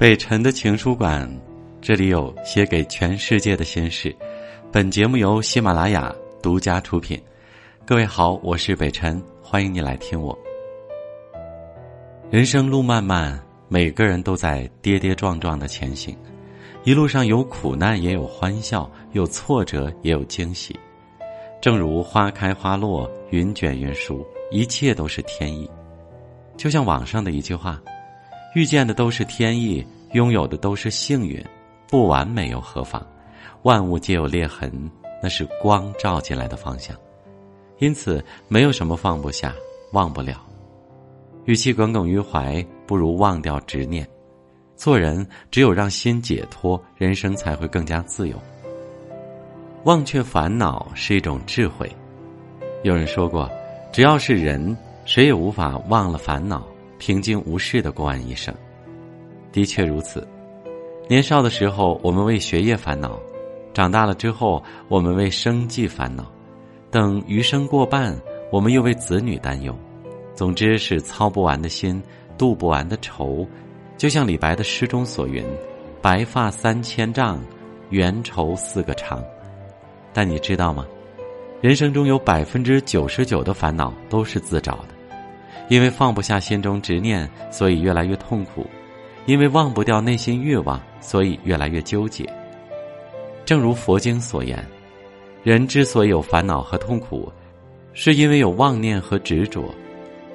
北辰的情书馆，这里有写给全世界的心事。本节目由喜马拉雅独家出品。各位好，我是北辰，欢迎你来听我。人生路漫漫，每个人都在跌跌撞撞的前行，一路上有苦难，也有欢笑，有挫折，也有惊喜。正如花开花落，云卷云舒，一切都是天意。就像网上的一句话。遇见的都是天意，拥有的都是幸运，不完美又何妨？万物皆有裂痕，那是光照进来的方向。因此，没有什么放不下、忘不了。与其耿耿于怀，不如忘掉执念。做人，只有让心解脱，人生才会更加自由。忘却烦恼是一种智慧。有人说过，只要是人，谁也无法忘了烦恼。平静无事的过完一生，的确如此。年少的时候，我们为学业烦恼；长大了之后，我们为生计烦恼；等余生过半，我们又为子女担忧。总之是操不完的心，度不完的愁。就像李白的诗中所云：“白发三千丈，缘愁似个长。”但你知道吗？人生中有百分之九十九的烦恼都是自找的。因为放不下心中执念，所以越来越痛苦；因为忘不掉内心欲望，所以越来越纠结。正如佛经所言，人之所以有烦恼和痛苦，是因为有妄念和执着。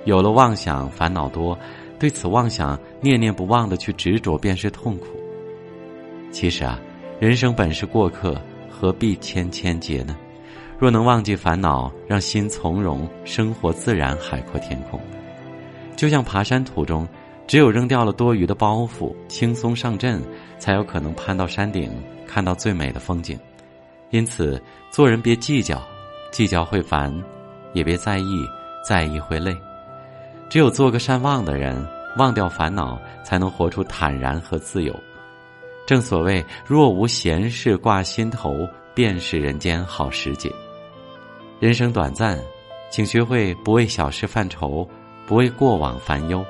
有了妄想，烦恼多；对此妄想念念不忘的去执着，便是痛苦。其实啊，人生本是过客，何必千千结呢？若能忘记烦恼，让心从容，生活自然海阔天空。就像爬山途中，只有扔掉了多余的包袱，轻松上阵，才有可能攀到山顶，看到最美的风景。因此，做人别计较，计较会烦；也别在意，在意会累。只有做个善忘的人，忘掉烦恼，才能活出坦然和自由。正所谓，若无闲事挂心头，便是人间好时节。人生短暂，请学会不为小事犯愁。不为过往烦忧，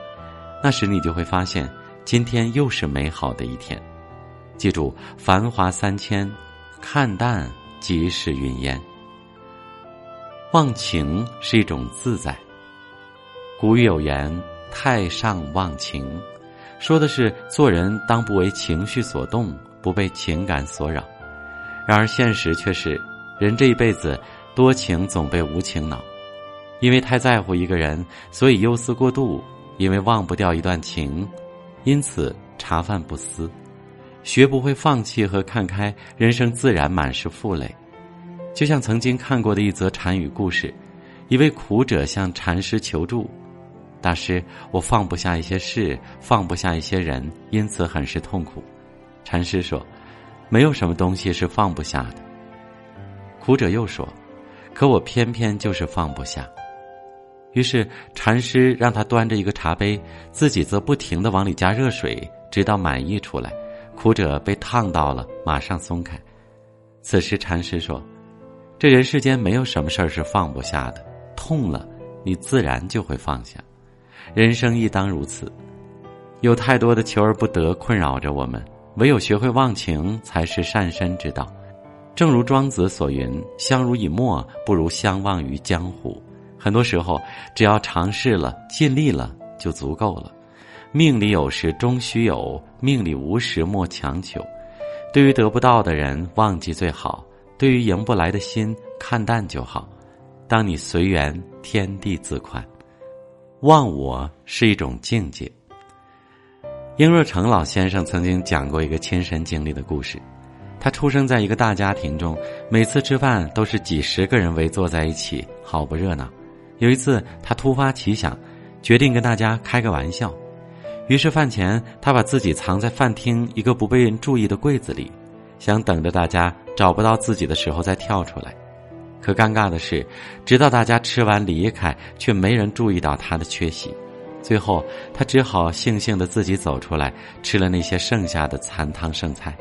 那时你就会发现，今天又是美好的一天。记住，繁华三千，看淡即是云烟。忘情是一种自在。古语有言：“太上忘情”，说的是做人当不为情绪所动，不被情感所扰。然而现实却是，人这一辈子多情总被无情恼。因为太在乎一个人，所以忧思过度；因为忘不掉一段情，因此茶饭不思。学不会放弃和看开，人生自然满是负累。就像曾经看过的一则禅语故事：一位苦者向禅师求助，大师，我放不下一些事，放不下一些人，因此很是痛苦。禅师说：“没有什么东西是放不下的。”苦者又说：“可我偏偏就是放不下。”于是禅师让他端着一个茶杯，自己则不停的往里加热水，直到满溢出来。苦者被烫到了，马上松开。此时禅师说：“这人世间没有什么事儿是放不下的，痛了，你自然就会放下。人生亦当如此。有太多的求而不得困扰着我们，唯有学会忘情，才是善身之道。正如庄子所云：‘相濡以沫，不如相忘于江湖。’”很多时候，只要尝试了、尽力了，就足够了。命里有时终须有，命里无时莫强求。对于得不到的人，忘记最好；对于赢不来的心，看淡就好。当你随缘，天地自宽。忘我是一种境界。英若诚老先生曾经讲过一个亲身经历的故事。他出生在一个大家庭中，每次吃饭都是几十个人围坐在一起，好不热闹。有一次，他突发奇想，决定跟大家开个玩笑。于是饭前，他把自己藏在饭厅一个不被人注意的柜子里，想等着大家找不到自己的时候再跳出来。可尴尬的是，直到大家吃完离开，却没人注意到他的缺席。最后，他只好悻悻的自己走出来，吃了那些剩下的残汤剩菜。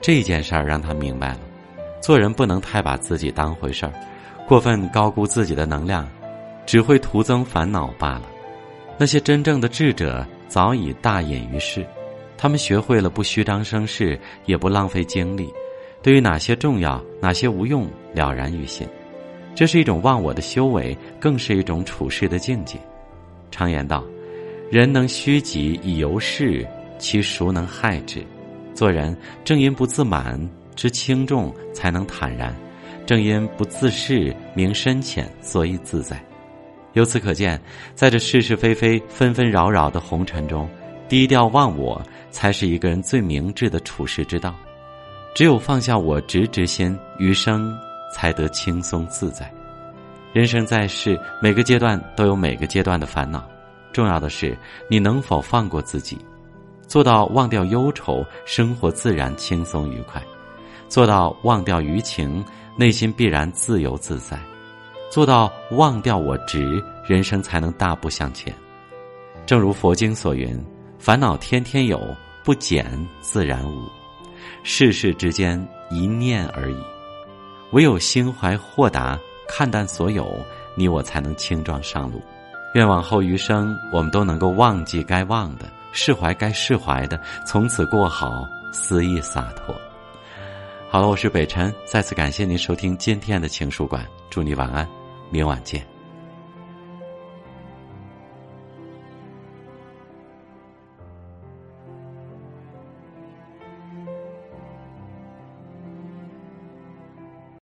这件事儿让他明白了，做人不能太把自己当回事儿，过分高估自己的能量。只会徒增烦恼罢了。那些真正的智者早已大隐于世，他们学会了不虚张声势，也不浪费精力，对于哪些重要，哪些无用，了然于心。这是一种忘我的修为，更是一种处世的境界。常言道：“人能虚己以游世，其孰能害之？”做人正因不自满，知轻重，才能坦然；正因不自恃，明深浅，所以自在。由此可见，在这是是非非、纷纷扰扰的红尘中，低调忘我，才是一个人最明智的处世之道。只有放下我执之心，余生才得轻松自在。人生在世，每个阶段都有每个阶段的烦恼，重要的是你能否放过自己。做到忘掉忧愁，生活自然轻松愉快；做到忘掉余情，内心必然自由自在；做到忘掉我执，人生才能大步向前。正如佛经所云：“烦恼天天有，不减自然无。世事之间，一念而已。唯有心怀豁达，看淡所有，你我才能轻装上路。愿往后余生，我们都能够忘记该忘的。”释怀该释怀的，从此过好，肆意洒脱。好了，我是北辰，再次感谢您收听今天的情书馆，祝你晚安，明晚见。